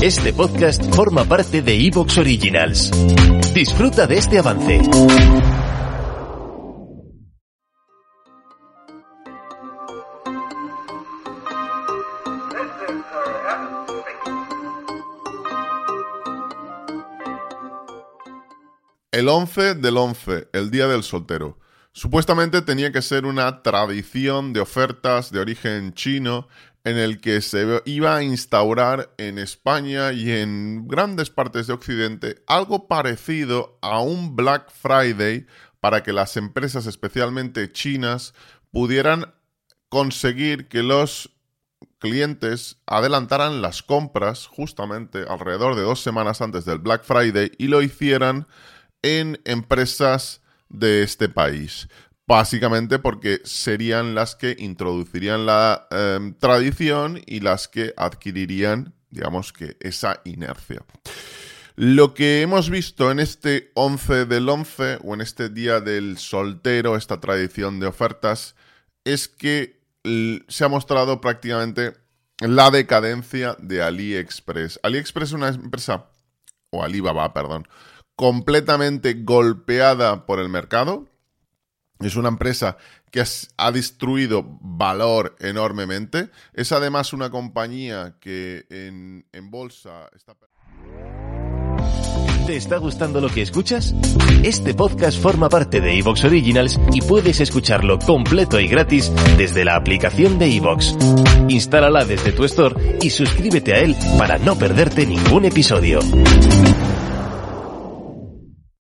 Este podcast forma parte de Evox Originals. Disfruta de este avance. El 11 del 11, el día del soltero. Supuestamente tenía que ser una tradición de ofertas de origen chino en el que se iba a instaurar en España y en grandes partes de Occidente algo parecido a un Black Friday para que las empresas, especialmente chinas, pudieran conseguir que los clientes adelantaran las compras justamente alrededor de dos semanas antes del Black Friday y lo hicieran en empresas de este país. Básicamente porque serían las que introducirían la em, tradición y las que adquirirían, digamos que, esa inercia. Lo que hemos visto en este 11 del 11 o en este día del soltero, esta tradición de ofertas, es que se ha mostrado prácticamente la decadencia de AliExpress. AliExpress es una empresa, o Alibaba, perdón, completamente golpeada por el mercado es una empresa que ha destruido valor enormemente. Es además una compañía que en, bolsa está... ¿Te está gustando lo que escuchas? Este podcast forma parte de Evox Originals y puedes escucharlo completo y gratis desde la aplicación de Evox. Instálala desde tu store y suscríbete a él para no perderte ningún episodio.